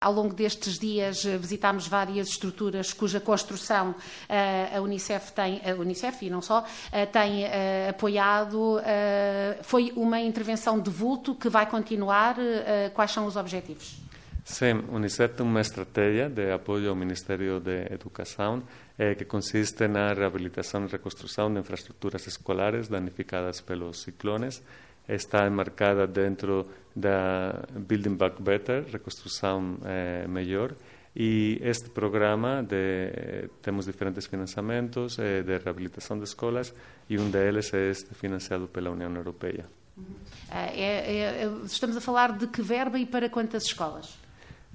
Ao longo destes dias eh, visitámos várias estruturas cuja construção uh, a Unicef tem, a Unicef e não só, uh, tem apoiado. foi uma intervenção de vulto que vai continuar. quais são os objetivos? Sim, Unicef tem uma estratégia de apoio ao Ministério da Educação que consiste na reabilitação e reconstrução de infraestruturas escolares danificadas pelos ciclones está enmarcada dentro da Building Back Better, reconstrução eh, melhor, e este programa de, temos diferentes financiamentos eh, de reabilitação de escolas e um deles é este financiado pela União Europeia. Uhum. É, é, estamos a falar de que verba e para quantas escolas?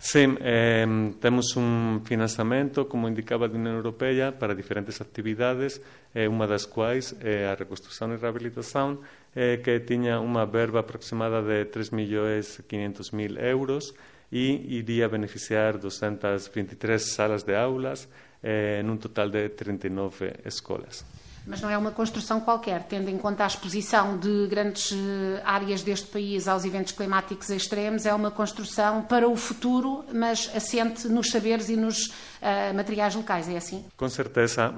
Sim, eh, temos um financiamento, como indicava, da União Europeia para diferentes atividades, eh, uma das quais é a reconstrução e eh, que tinha uma verba aproximada de 3 milhões 500 mil euros e iria beneficiar 223 salas de aulas, eh, num total de 39 escolas. Mas não é uma construção qualquer, tendo em conta a exposição de grandes eh, áreas deste país aos eventos climáticos extremos, é uma construção para o futuro, mas assente nos saberes e nos uh, materiais locais, é assim? Com certeza.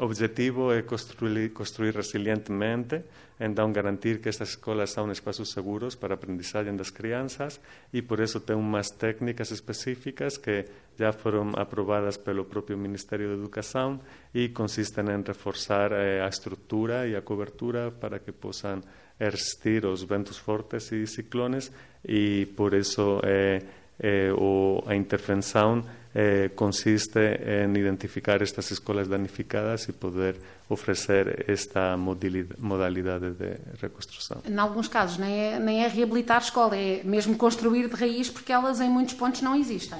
O objetivo é construir, construir resilientemente, então garantir que estas escolas são espaços seguros para a aprendizagem das crianças e por isso tem umas técnicas específicas que já foram aprovadas pelo próprio Ministério da Educação e consistem em reforçar eh, a estrutura e a cobertura para que possam resistir aos ventos fortes e ciclones e por isso eh, eh, a intervenção eh, consiste em identificar estas escolas danificadas e poder oferecer esta modalidade de reconstrução. Em alguns casos nem é, nem é reabilitar a escola, é mesmo construir de raiz porque elas em muitos pontos não existem.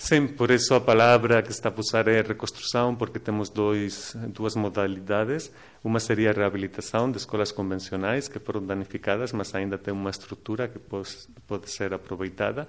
Sim, por isso a palavra que está a usar é reconstrução, porque temos dois, duas modalidades. Uma seria a reabilitação de escolas convencionais que foram danificadas, mas ainda tem uma estrutura que pode, pode ser aproveitada.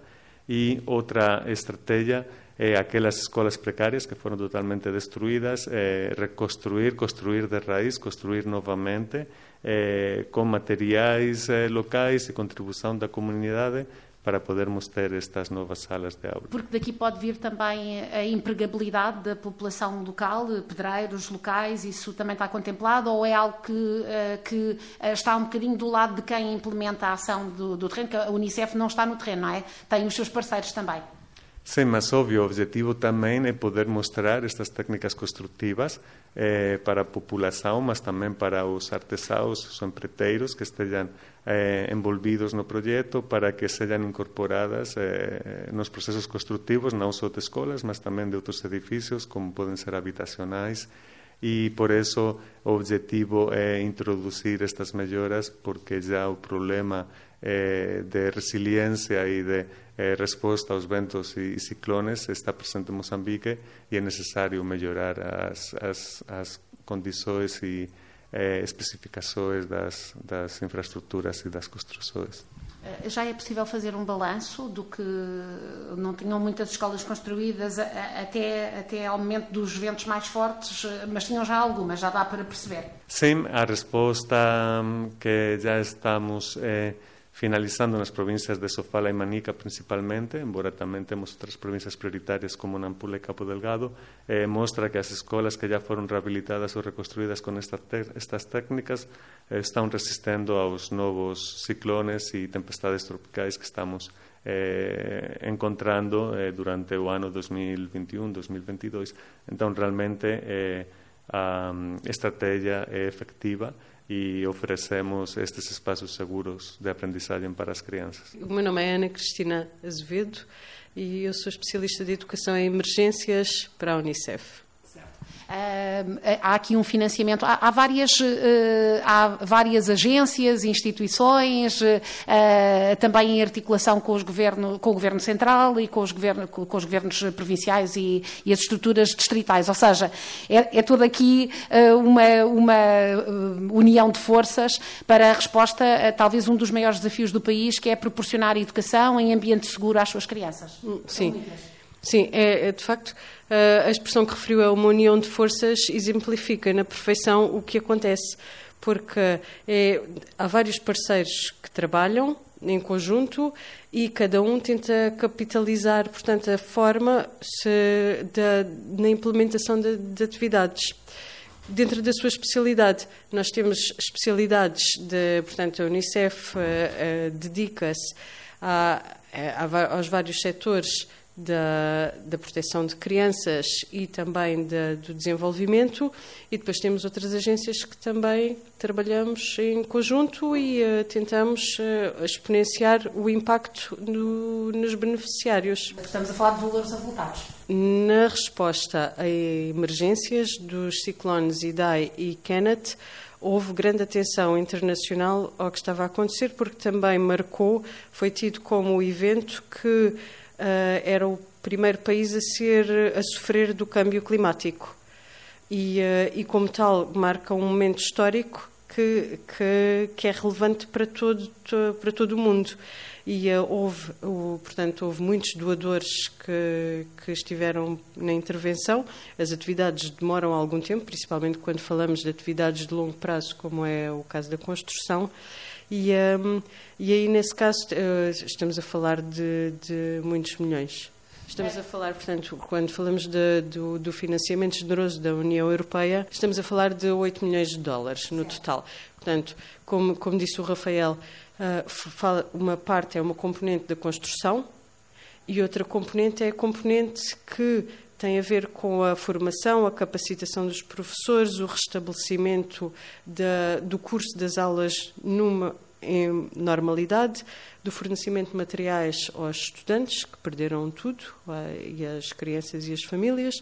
E outra estratégia é aquelas escolas precárias que foram totalmente destruídas, é, reconstruir, construir de raiz, construir novamente, é, com materiais é, locais e contribuição da comunidade para podermos ter estas novas salas de aula. Porque daqui pode vir também a empregabilidade da população local, pedreiros locais, isso também está contemplado ou é algo que, eh, que eh, está um bocadinho do lado de quem implementa a ação do, do terreno, que a Unicef não está no terreno, não é? Tem os seus parceiros também. Sim, mas óbvio, o objetivo também é poder mostrar estas técnicas construtivas eh, para a população, mas também para os artesanos, os empreiteiros que estejam eh, envolvidos no projeto, para que sejam incorporadas eh, nos processos construtivos, não só de escolas, mas também de outros edifícios, como podem ser habitacionais, e por isso o objetivo é introduzir estas melhoras, porque já o problema eh, de resiliência e de eh, resposta aos ventos e, ciclones está presente em Moçambique e é necessário melhorar as, as, as condições e eh, especificações das, das infraestruturas. Eh, já é possível fazer um balanço do que não tinham muitas escolas construídas até, até ao momento dos ventos mais fortes, eh, mas tinham já algumas, já dá para perceber? Sim, a resposta hum, que já estamos eh, finalizando nas províncias de Sofala e Manica principalmente, embora também temos outras províncias prioritárias como Nampula e Capo Delgado, eh, mostra que as escolas que já foram reabilitadas ou reconstruídas com esta estas técnicas eh, estão resistendo aos novos ciclones e tempestades tropicais que estamos eh, encontrando eh, durante o ano 2021-2022. Então, realmente, eh, a estratégia é efectiva e oferecemos estes espaços seguros de aprendizagem para as crianças. O meu nome é Ana Cristina Azevedo e eu sou especialista de educação em emergências para a Unicef. Há aqui um financiamento, há, há várias, uh, há várias agências, instituições, uh, também em articulação com, os governo, com o Governo Central e com os, governo, com os governos provinciais e, e, as estruturas distritais. Ou seja, é, é toda aqui uma, uma união de forças para a resposta a talvez um dos maiores desafios do país, que é proporcionar educação em ambiente seguro às suas crianças. Sim. Sim, é, é de facto a expressão que referiu a uma união de forças exemplifica na perfeição o que acontece, porque é, há vários parceiros que trabalham em conjunto e cada um tenta capitalizar, portanto, a forma se, da, na implementação de, de, atividades. Dentro da sua especialidade, nós temos especialidades de, portanto, a Unicef uh, uh, dedica-se aos vários setores da, da proteção de crianças e também da, do desenvolvimento, e depois temos outras agências que também trabalhamos em conjunto e uh, tentamos uh, exponenciar o impacto no, nos beneficiários. Estamos a falar de valores avultados. Na resposta a emergências dos ciclones Idai e Kenneth, houve grande atenção internacional ao que estava a acontecer, porque também marcou, foi tido como o evento que era o primeiro país a ser a sofrer do câmbio climático e, uh, e como tal marca um momento histórico que, que, que é relevante para todo, para todo o mundo e uh, houve, portanto, houve muitos doadores que, que estiveram na intervenção. As atividades demoram algum tempo, principalmente quando falamos de atividades de longo prazo, como é o caso da construção. E, um, e aí, nesse caso, uh, estamos a falar de, de muitos milhões. Estamos a falar, portanto, quando falamos de, do, do, financiamento generoso da União Europeia, estamos a falar de 8 milhões de dólares no total. Portanto, como, como disse o Rafael, uh, uma parte é uma componente da construção e outra componente é a componente que tem a ver com a formação, a capacitação dos professores, o restabelecimento do curso das aulas numa em normalidade, do fornecimento de materiais aos estudantes, que perderam tudo, e às crianças e às famílias.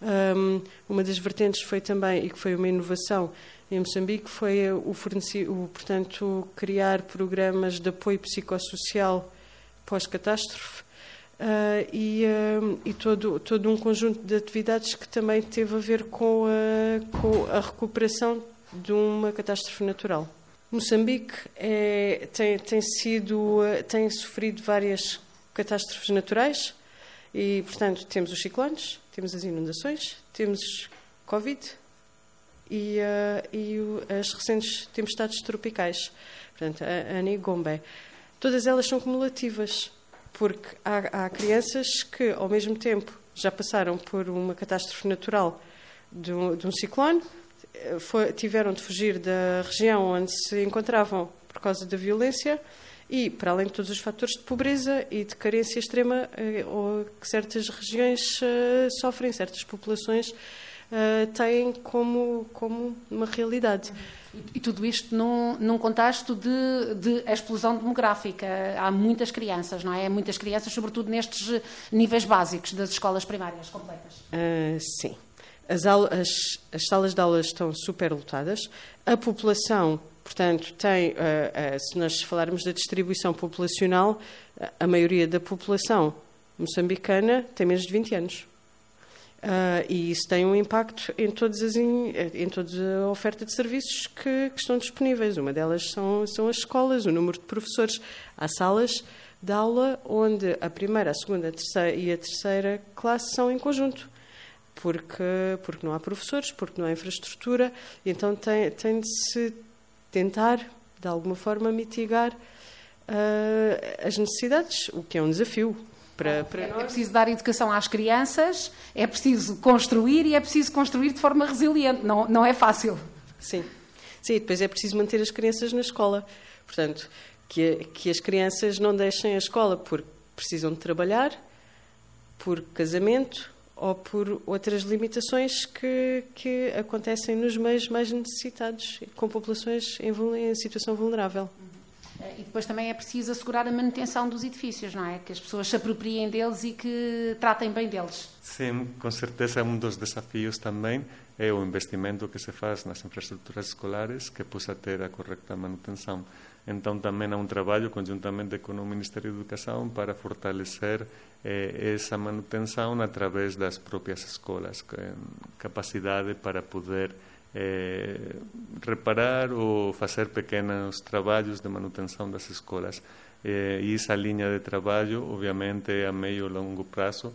Um, uma das vertentes foi também, e que foi uma inovação em Moçambique, foi o, o portanto, criar programas de apoio psicossocial pós-catástrofe, Uh, e, uh, e todo, todo um conjunto de atividades que também teve a ver com a, com a recuperação de uma catástrofe natural. Moçambique é, tem, tem, sido, tem sofrido várias catástrofes naturais e, portanto, temos os ciclones, temos as inundações, temos Covid e, uh, e as recentes tempestades tropicais, portanto, a Ana e Gombe. Todas elas são cumulativas porque há, há crianças que, ao mesmo tempo, já passaram por uma catástrofe natural de um, de um ciclone, eh, foi, tiveram de fugir da região onde se encontravam por causa da violência e, para além de todos os fatores de pobreza e de carência extrema eh, ou que certas regiões eh, sofrem, certas populações têm como, como uma realidade. E tudo isto num, num contexto de, de, explosão demográfica. Há muitas crianças, não é? Muitas crianças, sobretudo nestes níveis básicos das escolas primárias completas. Uh, sim. As, as, as, salas de aulas estão superlotadas. A população, portanto, tem, uh, uh, se nós falarmos da distribuição populacional, a maioria da população moçambicana tem menos de 20 anos. Uh, e isso tem um impacto em, todas as in, em toda a oferta de serviços que, que, estão disponíveis. Uma delas são, são as escolas, o número de professores. Há salas de aula onde a primeira, a segunda a terceira, e a terceira classe são em conjunto, porque, porque não há professores, porque não há infraestrutura, então tem, tem de se tentar, de alguma forma, mitigar uh, as necessidades, o que é um desafio, para, para é, é preciso dar educação às crianças, é preciso construir e é preciso construir de forma resiliente. Não, não é fácil. Sim. Sim, depois é preciso manter as crianças na escola. Portanto, que, que as crianças não deixem a escola porque precisam de trabalhar, por casamento ou por outras limitações que, que acontecem nos meios mais necessitados, com populações em, em situação vulnerável. Eh, e depois também é preciso assegurar a manutenção dos edifícios, não é? Que as pessoas se apropriem deles e que tratem bem deles. Sim, com certeza um dos desafios também é o investimento que se faz nas infraestruturas escolares que possa ter a correta manutenção. Então também há um trabalho conjuntamente com o Ministério da Educação para fortalecer eh, essa manutenção através das próprias escolas, capacidade para poder eh, reparar ou fazer pequenos trabalhos de manutenção das escolas. Eh, e essa linha de trabalho, obviamente, é a meio e longo prazo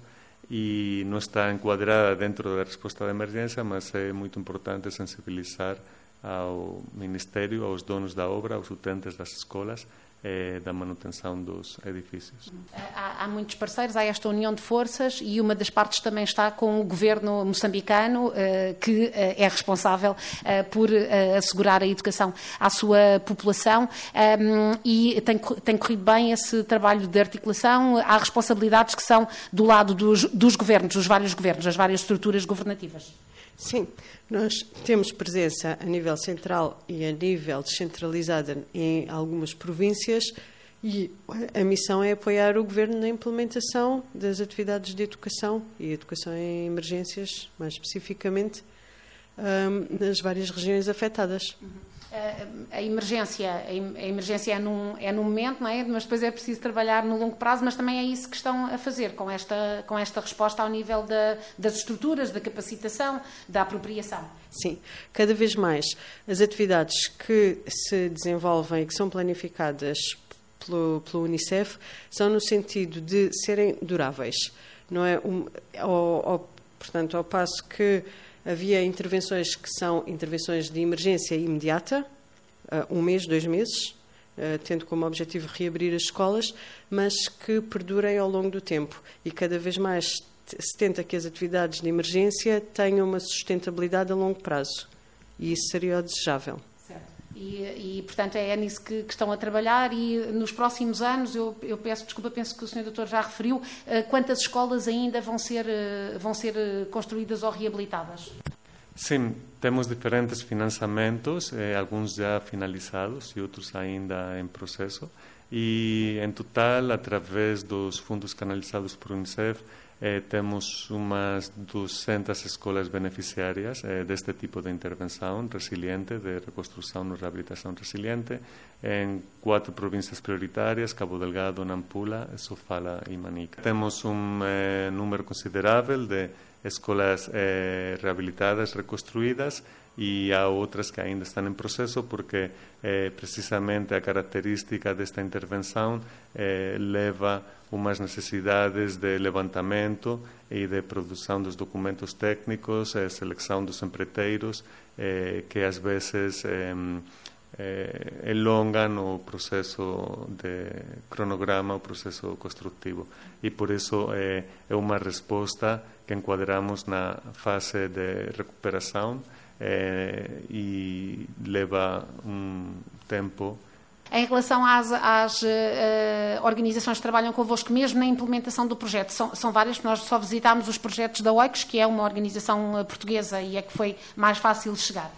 e não está enquadrada dentro da resposta de emergência, mas é muito importante sensibilizar ao Ministério, aos donos da obra, aos utentes das escolas, eh, da manutenção dos edifícios. Há, há, muitos parceiros, há esta união de forças e uma das partes também está com o governo moçambicano, eh, que eh, é responsável eh, por eh, assegurar a educação à sua população ehm, e tem, tem, corrido bem esse trabalho de articulação. Há responsabilidades que são do lado dos, dos governos, dos vários governos, das várias estruturas governativas. Sim, nós temos presença a nível central e a nível descentralizada em algumas províncias e a missão é apoiar o governo na implementação das atividades de educação e educação em emergências, mais especificamente, nas várias regiões afetadas. Uhum a emergência, a emergência é num, é num momento, não é? mas depois é preciso trabalhar no longo prazo, mas também é isso que estão a fazer com esta, com esta resposta ao nível da, das estruturas, da capacitação, da apropriação. Sim, cada vez mais as atividades que se desenvolvem e que são planificadas pelo, pelo Unicef são no sentido de serem duráveis, não é? Um, portanto, ao passo que Havia intervenções que são intervenções de emergência imediata, eh, um mês, dois meses, eh, tendo como objetivo reabrir as escolas, mas que perdurem ao longo do tempo. E cada vez mais se tenta que as atividades de emergência tenham uma sustentabilidade a longo prazo. E isso seria o desejável. E, e, portanto, é nisso que, que, estão a trabalhar e nos próximos anos, eu, eu, peço desculpa, penso que o Sr. Doutor já referiu, uh, quantas escolas ainda vão ser, uh, vão ser uh, construídas ou reabilitadas? Sim, temos diferentes financiamentos, eh, alguns já finalizados e outros ainda em processo. E, em total, através dos fundos canalizados por Unicef, eh, temos umas 200 escolas beneficiárias eh, deste tipo de intervenção resiliente, de reconstrução e reabilitação resiliente, em quatro províncias prioritárias, Cabo Delgado, Nampula, Sofala e Manica. Temos um eh, número considerável de escolas eh, reabilitadas, reconstruídas, e há outras que ainda estão em processo porque eh, precisamente a característica desta intervenção eh, leva umas necessidades de levantamento e de produção dos documentos técnicos, eh, seleção dos empreiteiros, eh, que às vezes eh, elongam o processo de cronograma, o processo construtivo. E por isso é, é uma resposta que enquadramos na fase de recuperação eh, e leva um tempo. Em relação às, às uh, organizações que trabalham convosco, mesmo na implementação do projeto, são, são várias, nós só visitámos os projetos da OICOS, que é uma organização eh, portuguesa e é que foi mais fácil chegar.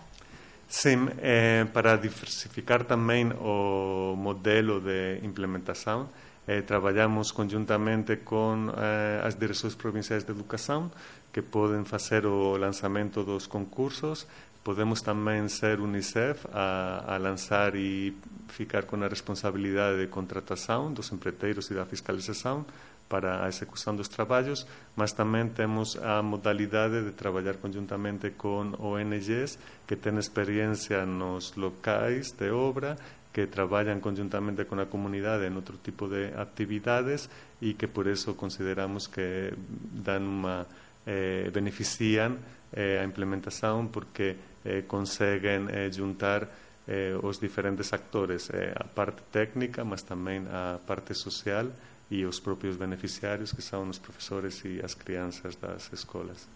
Sim, eh, para diversificar também o modelo de implementação, eh, trabalhamos conjuntamente com eh, as direções provinciais de educação, que podem fazer o lançamento dos concursos. Podemos também ser Unicef a, a lançar e ficar com a responsabilidade de contratação dos empreiteiros e da fiscalização para a execução dos trabalhos, mas também temos a modalidade de trabalhar conjuntamente com ONGs que têm experiência nos locais de obra que trabalham conjuntamente com a comunidade em outro tipo de atividades e que por isso consideramos que dão uma eh, beneficiam eh, a implementação porque eh, eh, juntar eh, os diferentes actores, eh, a parte técnica, mas também a parte social e os próprios beneficiários, que são os professores e as crianças das escolas.